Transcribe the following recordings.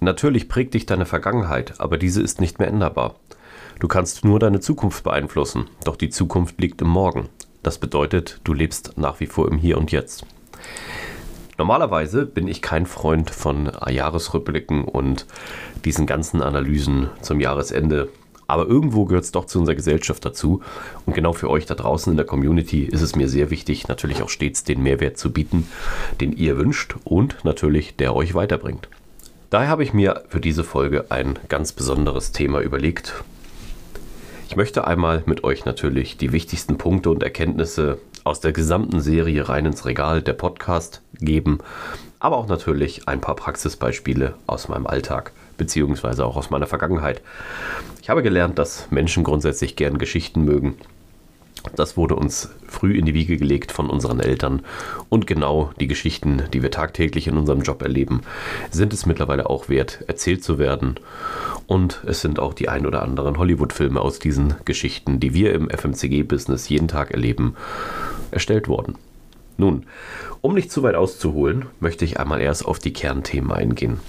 Natürlich prägt dich deine Vergangenheit, aber diese ist nicht mehr änderbar. Du kannst nur deine Zukunft beeinflussen, doch die Zukunft liegt im Morgen. Das bedeutet, du lebst nach wie vor im Hier und Jetzt. Normalerweise bin ich kein Freund von Jahresrückblicken und diesen ganzen Analysen zum Jahresende. Aber irgendwo gehört es doch zu unserer Gesellschaft dazu. Und genau für euch da draußen in der Community ist es mir sehr wichtig, natürlich auch stets den Mehrwert zu bieten, den ihr wünscht und natürlich der euch weiterbringt. Daher habe ich mir für diese Folge ein ganz besonderes Thema überlegt. Ich möchte einmal mit euch natürlich die wichtigsten Punkte und Erkenntnisse aus der gesamten Serie rein ins Regal der Podcast geben, aber auch natürlich ein paar Praxisbeispiele aus meinem Alltag beziehungsweise auch aus meiner Vergangenheit. Ich habe gelernt, dass Menschen grundsätzlich gern Geschichten mögen das wurde uns früh in die Wiege gelegt von unseren Eltern. Und genau die Geschichten, die wir tagtäglich in unserem Job erleben, sind es mittlerweile auch wert, erzählt zu werden. Und es sind auch die ein oder anderen Hollywood-Filme aus diesen Geschichten, die wir im FMCG-Business jeden Tag erleben, erstellt worden. Nun, um nicht zu weit auszuholen, möchte ich einmal erst auf die Kernthemen eingehen.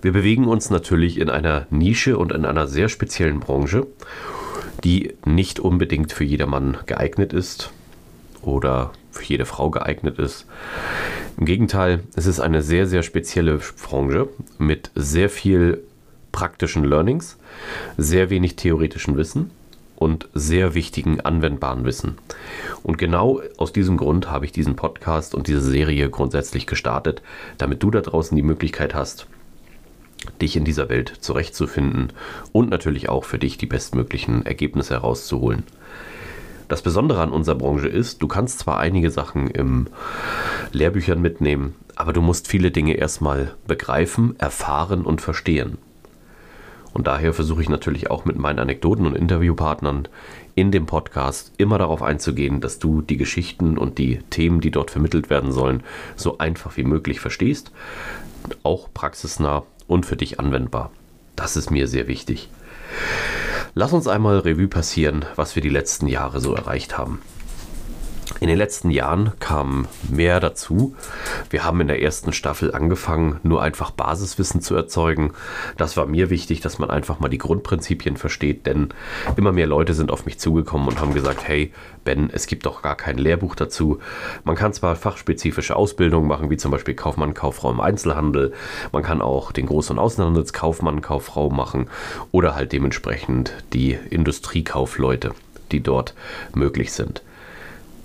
Wir bewegen uns natürlich in einer Nische und in einer sehr speziellen Branche die nicht unbedingt für jedermann geeignet ist oder für jede Frau geeignet ist. Im Gegenteil, es ist eine sehr, sehr spezielle Branche mit sehr viel praktischen Learnings, sehr wenig theoretischen Wissen und sehr wichtigen anwendbaren Wissen. Und genau aus diesem Grund habe ich diesen Podcast und diese Serie grundsätzlich gestartet, damit du da draußen die Möglichkeit hast, dich in dieser Welt zurechtzufinden und natürlich auch für dich die bestmöglichen Ergebnisse herauszuholen. Das Besondere an unserer Branche ist, du kannst zwar einige Sachen im Lehrbüchern mitnehmen, aber du musst viele Dinge erstmal begreifen, erfahren und verstehen. Und daher versuche ich natürlich auch mit meinen Anekdoten und Interviewpartnern in dem Podcast immer darauf einzugehen, dass du die Geschichten und die Themen, die dort vermittelt werden sollen, so einfach wie möglich verstehst, auch praxisnah und für dich anwendbar. Das ist mir sehr wichtig. Lass uns einmal Revue passieren, was wir die letzten Jahre so erreicht haben. In den letzten Jahren kam mehr dazu. Wir haben in der ersten Staffel angefangen, nur einfach Basiswissen zu erzeugen. Das war mir wichtig, dass man einfach mal die Grundprinzipien versteht, denn immer mehr Leute sind auf mich zugekommen und haben gesagt, hey Ben, es gibt doch gar kein Lehrbuch dazu. Man kann zwar fachspezifische Ausbildungen machen, wie zum Beispiel Kaufmann, Kauffrau im Einzelhandel. Man kann auch den Groß- und Außenhandelskaufmann, Kauffrau machen oder halt dementsprechend die Industriekaufleute, die dort möglich sind.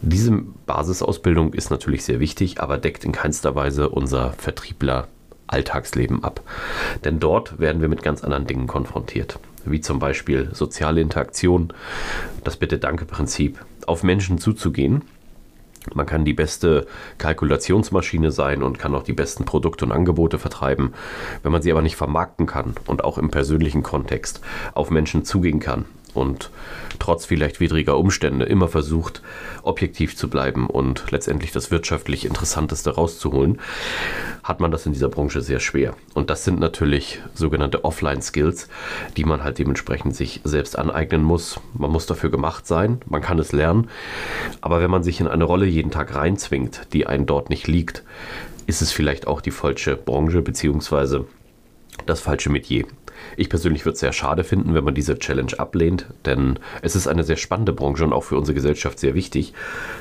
Diese Basisausbildung ist natürlich sehr wichtig, aber deckt in keinster Weise unser Vertriebler Alltagsleben ab. Denn dort werden wir mit ganz anderen Dingen konfrontiert, wie zum Beispiel soziale Interaktion, das Bitte-Danke-Prinzip, auf Menschen zuzugehen. Man kann die beste Kalkulationsmaschine sein und kann auch die besten Produkte und Angebote vertreiben. Wenn man sie aber nicht vermarkten kann und auch im persönlichen Kontext auf Menschen zugehen kann und trotz vielleicht widriger Umstände immer versucht, objektiv zu bleiben und letztendlich das wirtschaftlich Interessanteste rauszuholen, hat man das in dieser Branche sehr schwer. Und das sind natürlich sogenannte Offline-Skills, die man halt dementsprechend sich selbst aneignen muss. Man muss dafür gemacht sein, man kann es lernen, aber wenn man sich in eine Rolle jeden Tag reinzwingt, die einen dort nicht liegt, ist es vielleicht auch die falsche Branche bzw. das falsche Metier. Ich persönlich würde es sehr schade finden, wenn man diese Challenge ablehnt, denn es ist eine sehr spannende Branche und auch für unsere Gesellschaft sehr wichtig.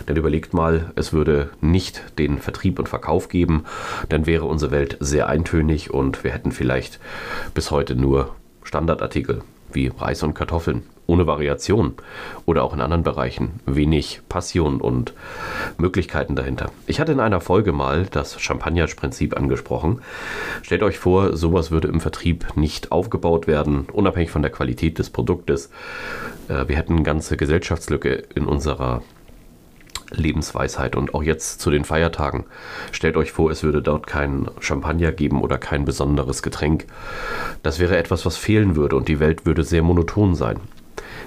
Denn überlegt mal, es würde nicht den Vertrieb und Verkauf geben, dann wäre unsere Welt sehr eintönig und wir hätten vielleicht bis heute nur Standardartikel wie Reis und Kartoffeln ohne Variation oder auch in anderen Bereichen wenig Passion und Möglichkeiten dahinter. Ich hatte in einer Folge mal das Champagner-Prinzip angesprochen. Stellt euch vor, sowas würde im Vertrieb nicht aufgebaut werden, unabhängig von der Qualität des Produktes. Äh, wir hätten eine ganze Gesellschaftslücke in unserer Lebensweisheit und auch jetzt zu den Feiertagen. Stellt euch vor, es würde dort kein Champagner geben oder kein besonderes Getränk. Das wäre etwas, was fehlen würde und die Welt würde sehr monoton sein.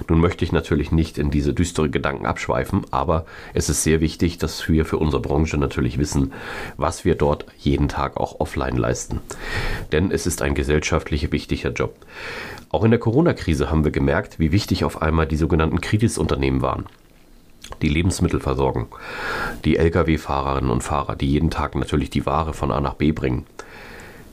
Nun möchte ich natürlich nicht in diese düstere Gedanken abschweifen, aber es ist sehr wichtig, dass wir für unsere Branche natürlich wissen, was wir dort jeden Tag auch offline leisten. Denn es ist ein gesellschaftlich wichtiger Job. Auch in der Corona-Krise haben wir gemerkt, wie wichtig auf einmal die sogenannten Kreditunternehmen waren die Lebensmittelversorgung, die Lkw-Fahrerinnen und Fahrer, die jeden Tag natürlich die Ware von A nach B bringen.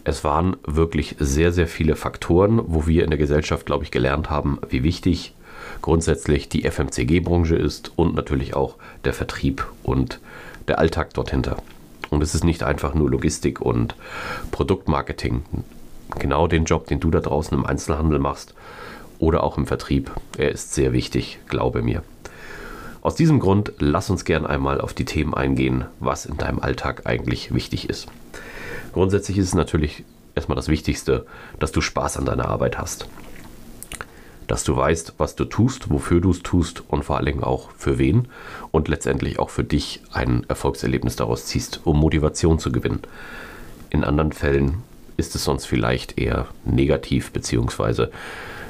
Es waren wirklich sehr, sehr viele Faktoren, wo wir in der Gesellschaft, glaube ich, gelernt haben, wie wichtig grundsätzlich die FMCG-Branche ist und natürlich auch der Vertrieb und der Alltag dort hinter. Und es ist nicht einfach nur Logistik und Produktmarketing. Genau den Job, den du da draußen im Einzelhandel machst oder auch im Vertrieb, er ist sehr wichtig, glaube mir. Aus diesem Grund lass uns gern einmal auf die Themen eingehen, was in deinem Alltag eigentlich wichtig ist. Grundsätzlich ist es natürlich erstmal das Wichtigste, dass du Spaß an deiner Arbeit hast. Dass du weißt, was du tust, wofür du es tust und vor allen Dingen auch für wen und letztendlich auch für dich ein Erfolgserlebnis daraus ziehst, um Motivation zu gewinnen. In anderen Fällen ist es sonst vielleicht eher negativ bzw.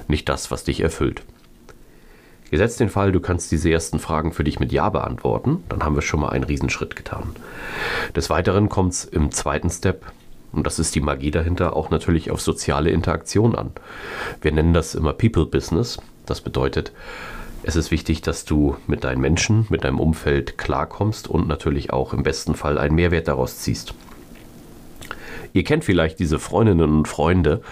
nicht das, was dich erfüllt. Gesetzt den Fall, du kannst diese ersten Fragen für dich mit Ja beantworten, dann haben wir schon mal einen Riesenschritt getan. Des Weiteren kommt es im zweiten Step, und das ist die Magie dahinter, auch natürlich auf soziale Interaktion an. Wir nennen das immer People Business. Das bedeutet, es ist wichtig, dass du mit deinen Menschen, mit deinem Umfeld klarkommst und natürlich auch im besten Fall einen Mehrwert daraus ziehst. Ihr kennt vielleicht diese Freundinnen und Freunde,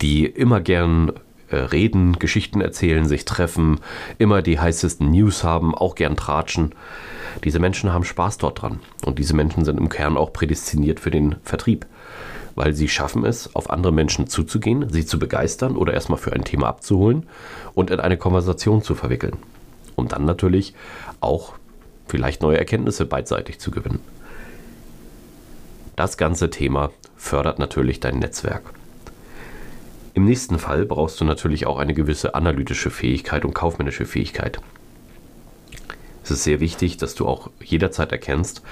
die immer gern reden, Geschichten erzählen, sich treffen, immer die heißesten News haben, auch gern tratschen. Diese Menschen haben Spaß dort dran. Und diese Menschen sind im Kern auch prädestiniert für den Vertrieb. Weil sie schaffen es, auf andere Menschen zuzugehen, sie zu begeistern oder erstmal für ein Thema abzuholen und in eine Konversation zu verwickeln. Um dann natürlich auch vielleicht neue Erkenntnisse beidseitig zu gewinnen. Das ganze Thema fördert natürlich dein Netzwerk. Im nächsten Fall brauchst du natürlich auch eine gewisse analytische Fähigkeit und kaufmännische Fähigkeit. Es ist sehr wichtig, dass du auch jederzeit erkennst,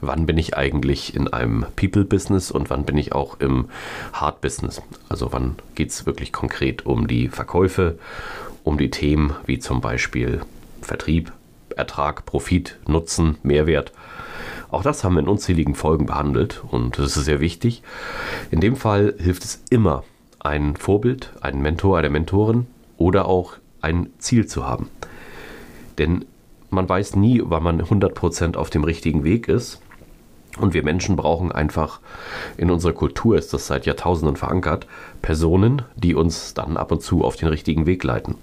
wann bin ich eigentlich in einem People-Business und wann bin ich auch im Hard-Business. Also wann geht es wirklich konkret um die Verkäufe, um die Themen wie zum Beispiel Vertrieb, Ertrag, Profit, Nutzen, Mehrwert. Auch das haben wir in unzähligen Folgen behandelt und das ist sehr wichtig. In dem Fall hilft es immer, ein Vorbild, einen Mentor, eine Mentorin oder auch ein Ziel zu haben. Denn man weiß nie, wann man 100% auf dem richtigen Weg ist. Und wir Menschen brauchen einfach, in unserer Kultur ist das seit Jahrtausenden verankert, Personen, die uns dann ab und zu auf den richtigen Weg leiten.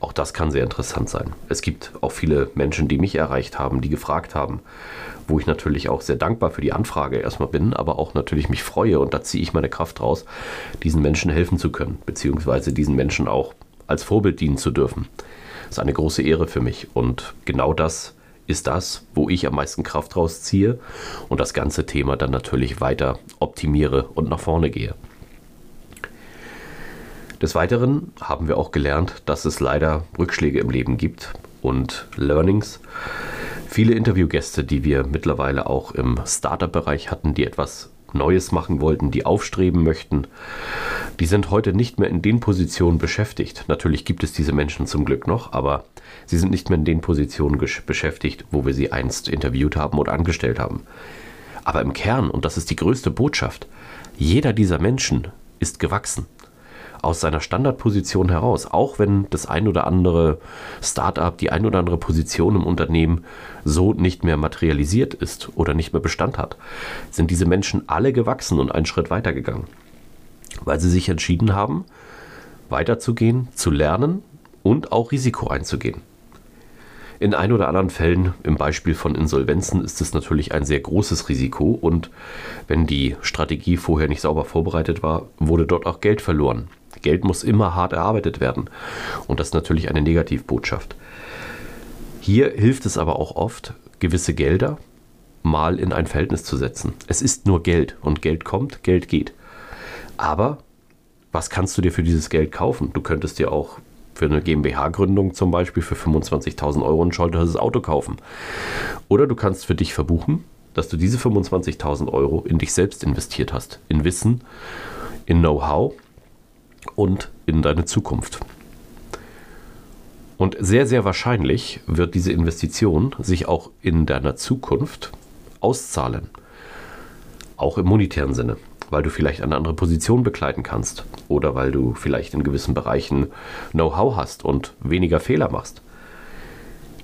Auch das kann sehr interessant sein. Es gibt auch viele Menschen, die mich erreicht haben, die gefragt haben, wo ich natürlich auch sehr dankbar für die Anfrage erstmal bin, aber auch natürlich mich freue und da ziehe ich meine Kraft raus, diesen Menschen helfen zu können, beziehungsweise diesen Menschen auch als Vorbild dienen zu dürfen. Das ist eine große Ehre für mich und genau das ist das, wo ich am meisten Kraft rausziehe und das ganze Thema dann natürlich weiter optimiere und nach vorne gehe. Des Weiteren haben wir auch gelernt, dass es leider Rückschläge im Leben gibt und Learnings. Viele Interviewgäste, die wir mittlerweile auch im Startup-Bereich hatten, die etwas Neues machen wollten, die aufstreben möchten, die sind heute nicht mehr in den Positionen beschäftigt. Natürlich gibt es diese Menschen zum Glück noch, aber sie sind nicht mehr in den Positionen beschäftigt, wo wir sie einst interviewt haben oder angestellt haben. Aber im Kern, und das ist die größte Botschaft, jeder dieser Menschen ist gewachsen aus seiner Standardposition heraus, auch wenn das ein oder andere Startup, die ein oder andere Position im Unternehmen so nicht mehr materialisiert ist oder nicht mehr Bestand hat, sind diese Menschen alle gewachsen und einen Schritt weitergegangen, weil sie sich entschieden haben, weiterzugehen, zu lernen und auch Risiko einzugehen. In ein oder anderen Fällen, im Beispiel von Insolvenzen, ist es natürlich ein sehr großes Risiko und wenn die Strategie vorher nicht sauber vorbereitet war, wurde dort auch Geld verloren. Geld muss immer hart erarbeitet werden. Und das ist natürlich eine Negativbotschaft. Hier hilft es aber auch oft, gewisse Gelder mal in ein Verhältnis zu setzen. Es ist nur Geld und Geld kommt, Geld geht. Aber was kannst du dir für dieses Geld kaufen? Du könntest dir auch für eine GmbH-Gründung zum Beispiel für 25.000 Euro ein teures Auto kaufen. Oder du kannst für dich verbuchen, dass du diese 25.000 Euro in dich selbst investiert hast. In Wissen, in Know-how und in deine Zukunft. Und sehr, sehr wahrscheinlich wird diese Investition sich auch in deiner Zukunft auszahlen. Auch im monetären Sinne, weil du vielleicht eine andere Position bekleiden kannst oder weil du vielleicht in gewissen Bereichen Know-how hast und weniger Fehler machst.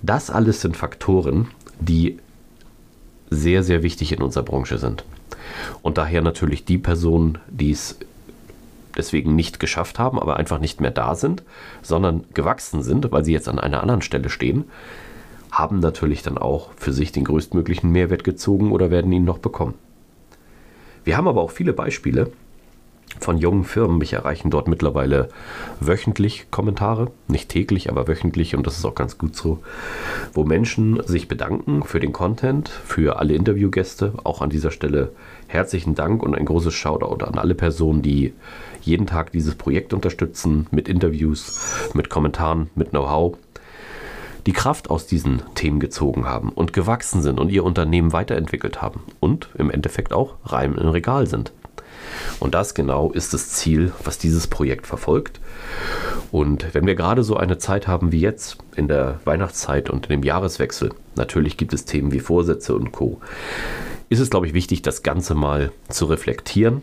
Das alles sind Faktoren, die sehr, sehr wichtig in unserer Branche sind. Und daher natürlich die Personen, die es deswegen nicht geschafft haben, aber einfach nicht mehr da sind, sondern gewachsen sind, weil sie jetzt an einer anderen Stelle stehen, haben natürlich dann auch für sich den größtmöglichen Mehrwert gezogen oder werden ihn noch bekommen. Wir haben aber auch viele Beispiele von jungen Firmen. Mich erreichen dort mittlerweile wöchentlich Kommentare, nicht täglich, aber wöchentlich und das ist auch ganz gut so, wo Menschen sich bedanken für den Content, für alle Interviewgäste. Auch an dieser Stelle herzlichen Dank und ein großes Shoutout an alle Personen, die jeden Tag dieses Projekt unterstützen mit Interviews, mit Kommentaren, mit Know-how, die Kraft aus diesen Themen gezogen haben und gewachsen sind und ihr Unternehmen weiterentwickelt haben und im Endeffekt auch rein im Regal sind. Und das genau ist das Ziel, was dieses Projekt verfolgt. Und wenn wir gerade so eine Zeit haben wie jetzt, in der Weihnachtszeit und in dem Jahreswechsel, natürlich gibt es Themen wie Vorsätze und Co., ist es, glaube ich, wichtig, das Ganze mal zu reflektieren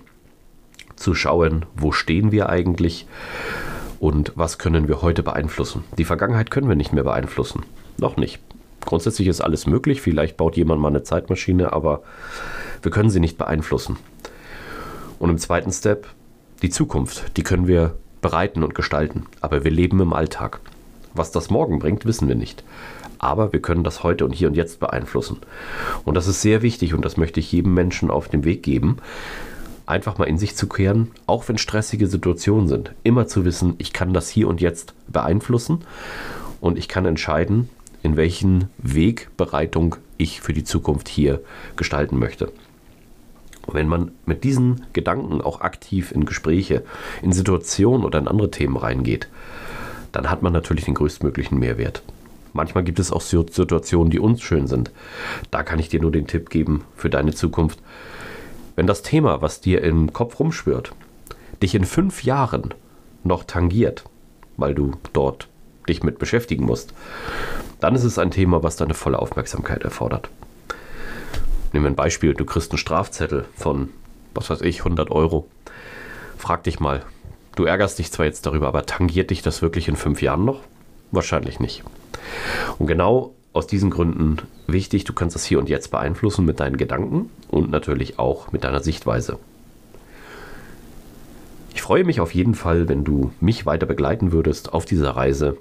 zu schauen, wo stehen wir eigentlich und was können wir heute beeinflussen. Die Vergangenheit können wir nicht mehr beeinflussen. Noch nicht. Grundsätzlich ist alles möglich. Vielleicht baut jemand mal eine Zeitmaschine, aber wir können sie nicht beeinflussen. Und im zweiten Step die Zukunft. Die können wir bereiten und gestalten. Aber wir leben im Alltag. Was das morgen bringt, wissen wir nicht. Aber wir können das heute und hier und jetzt beeinflussen. Und das ist sehr wichtig und das möchte ich jedem Menschen auf den Weg geben, einfach mal in sich zu kehren, auch wenn stressige Situationen sind. Immer zu wissen, ich kann das hier und jetzt beeinflussen und ich kann entscheiden, in welchen Wegbereitung ich für die Zukunft hier gestalten möchte. Und wenn man mit diesen Gedanken auch aktiv in Gespräche, in Situationen oder in andere Themen reingeht, dann hat man natürlich den größtmöglichen Mehrwert. Manchmal gibt es auch Situationen, die unschön sind. Da kann ich dir nur den Tipp geben für deine Zukunft. Wenn das Thema, was dir im Kopf rumschwirrt, dich in fünf Jahren noch tangiert, weil du dort dich mit beschäftigen musst, dann ist es ein Thema, was deine volle Aufmerksamkeit erfordert. Nehmen wir ein Beispiel, du kriegst einen Strafzettel von, was weiß ich, 100 Euro. Frag dich mal, du ärgerst dich zwar jetzt darüber, aber tangiert dich das wirklich in fünf Jahren noch? Wahrscheinlich nicht. Und genau aus diesen Gründen wichtig, du kannst das hier und jetzt beeinflussen mit deinen Gedanken und natürlich auch mit deiner Sichtweise. Ich freue mich auf jeden Fall, wenn du mich weiter begleiten würdest auf dieser Reise,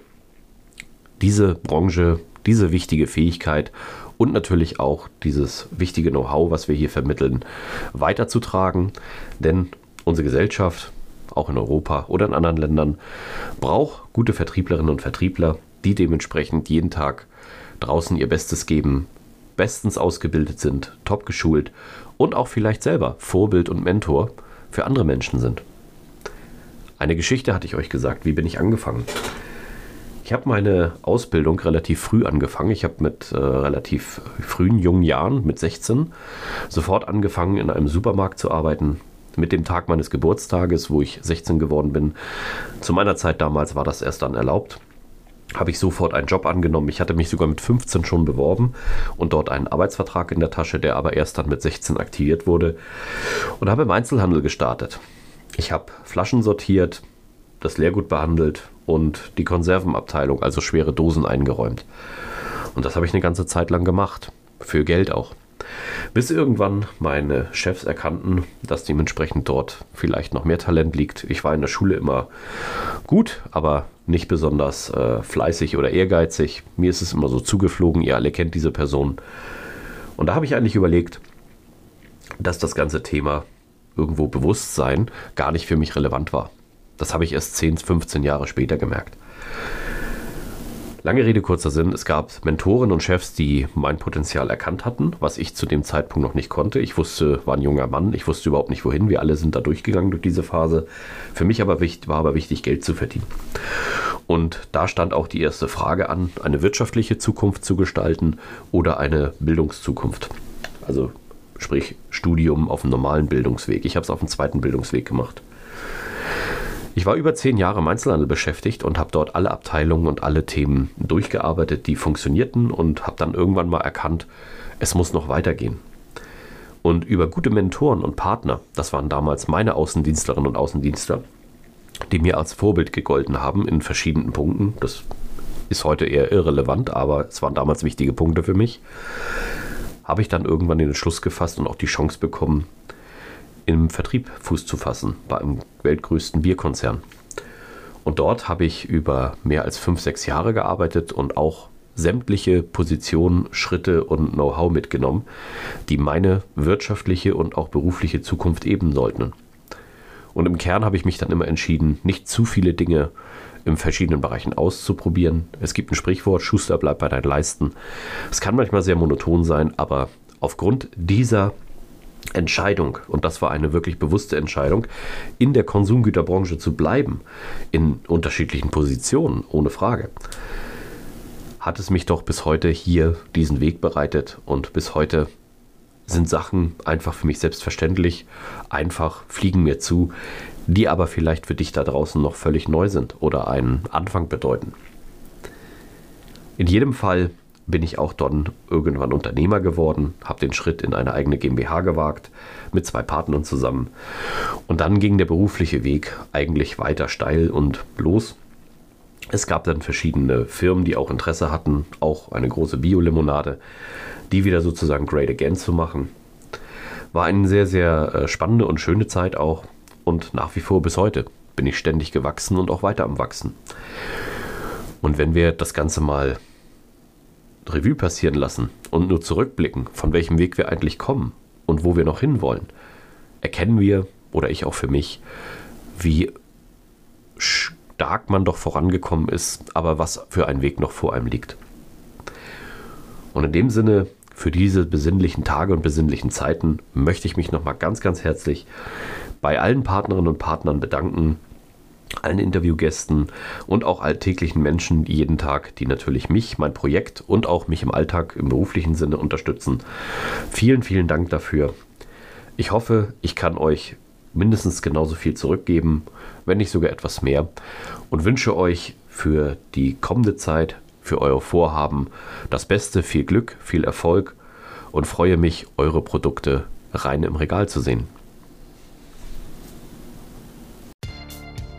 diese Branche, diese wichtige Fähigkeit und natürlich auch dieses wichtige Know-how, was wir hier vermitteln, weiterzutragen. Denn unsere Gesellschaft, auch in Europa oder in anderen Ländern, braucht gute Vertrieblerinnen und Vertriebler, die dementsprechend jeden Tag draußen ihr Bestes geben, bestens ausgebildet sind, top geschult und auch vielleicht selber Vorbild und Mentor für andere Menschen sind. Eine Geschichte hatte ich euch gesagt, wie bin ich angefangen? Ich habe meine Ausbildung relativ früh angefangen. Ich habe mit äh, relativ frühen jungen Jahren, mit 16, sofort angefangen, in einem Supermarkt zu arbeiten. Mit dem Tag meines Geburtstages, wo ich 16 geworden bin. Zu meiner Zeit damals war das erst dann erlaubt habe ich sofort einen Job angenommen. Ich hatte mich sogar mit 15 schon beworben und dort einen Arbeitsvertrag in der Tasche, der aber erst dann mit 16 aktiviert wurde und habe im Einzelhandel gestartet. Ich habe Flaschen sortiert, das Leergut behandelt und die Konservenabteilung, also schwere Dosen eingeräumt. Und das habe ich eine ganze Zeit lang gemacht, für Geld auch. Bis irgendwann meine Chefs erkannten, dass dementsprechend dort vielleicht noch mehr Talent liegt. Ich war in der Schule immer gut, aber nicht besonders äh, fleißig oder ehrgeizig. Mir ist es immer so zugeflogen, ihr alle kennt diese Person. Und da habe ich eigentlich überlegt, dass das ganze Thema irgendwo Bewusstsein gar nicht für mich relevant war. Das habe ich erst 10, 15 Jahre später gemerkt. Lange Rede, kurzer Sinn. Es gab Mentoren und Chefs, die mein Potenzial erkannt hatten, was ich zu dem Zeitpunkt noch nicht konnte. Ich wusste, war ein junger Mann, ich wusste überhaupt nicht wohin. Wir alle sind da durchgegangen durch diese Phase. Für mich aber wichtig, war aber wichtig, Geld zu verdienen. Und da stand auch die erste Frage an, eine wirtschaftliche Zukunft zu gestalten oder eine Bildungszukunft. Also sprich Studium auf einem normalen Bildungsweg. Ich habe es auf dem zweiten Bildungsweg gemacht. Ich war über zehn Jahre im Einzelhandel beschäftigt und habe dort alle Abteilungen und alle Themen durchgearbeitet, die funktionierten und habe dann irgendwann mal erkannt, es muss noch weitergehen. Und über gute Mentoren und Partner, das waren damals meine Außendienstlerinnen und Außendienstler, die mir als Vorbild gegolten haben in verschiedenen Punkten. Das ist heute eher irrelevant, aber es waren damals wichtige Punkte für mich. Habe ich dann irgendwann den Entschluss gefasst und auch die Chance bekommen, im Vertrieb Fuß zu fassen bei einem weltgrößten Bierkonzern. Und dort habe ich über mehr als fünf, sechs Jahre gearbeitet und auch sämtliche Positionen, Schritte und Know-how mitgenommen, die meine wirtschaftliche und auch berufliche Zukunft eben sollten. Und im Kern habe ich mich dann immer entschieden, nicht zu viele Dinge in verschiedenen Bereichen auszuprobieren. Es gibt ein Sprichwort, Schuster bleibt bei deinen Leisten. Es kann manchmal sehr monoton sein, aber aufgrund dieser Entscheidung, und das war eine wirklich bewusste Entscheidung, in der Konsumgüterbranche zu bleiben, in unterschiedlichen Positionen, ohne Frage, hat es mich doch bis heute hier diesen Weg bereitet und bis heute sind Sachen einfach für mich selbstverständlich, einfach fliegen mir zu, die aber vielleicht für dich da draußen noch völlig neu sind oder einen Anfang bedeuten. In jedem Fall bin ich auch dann irgendwann Unternehmer geworden, habe den Schritt in eine eigene GmbH gewagt, mit zwei Partnern zusammen. Und dann ging der berufliche Weg eigentlich weiter steil und los. Es gab dann verschiedene Firmen, die auch Interesse hatten, auch eine große Bio-Limonade, die wieder sozusagen Great Again zu machen. War eine sehr, sehr äh, spannende und schöne Zeit auch und nach wie vor bis heute bin ich ständig gewachsen und auch weiter am Wachsen. Und wenn wir das Ganze mal Revue passieren lassen und nur zurückblicken, von welchem Weg wir eigentlich kommen und wo wir noch hinwollen, erkennen wir, oder ich auch für mich, wie stark man doch vorangekommen ist, aber was für ein Weg noch vor einem liegt. Und in dem Sinne, für diese besinnlichen Tage und besinnlichen Zeiten möchte ich mich nochmal ganz, ganz herzlich bei allen Partnerinnen und Partnern bedanken, allen Interviewgästen und auch alltäglichen Menschen jeden Tag, die natürlich mich, mein Projekt und auch mich im Alltag im beruflichen Sinne unterstützen. Vielen, vielen Dank dafür. Ich hoffe, ich kann euch mindestens genauso viel zurückgeben, wenn nicht sogar etwas mehr. Und wünsche euch für die kommende Zeit, für eure Vorhaben das Beste, viel Glück, viel Erfolg und freue mich, eure Produkte rein im Regal zu sehen.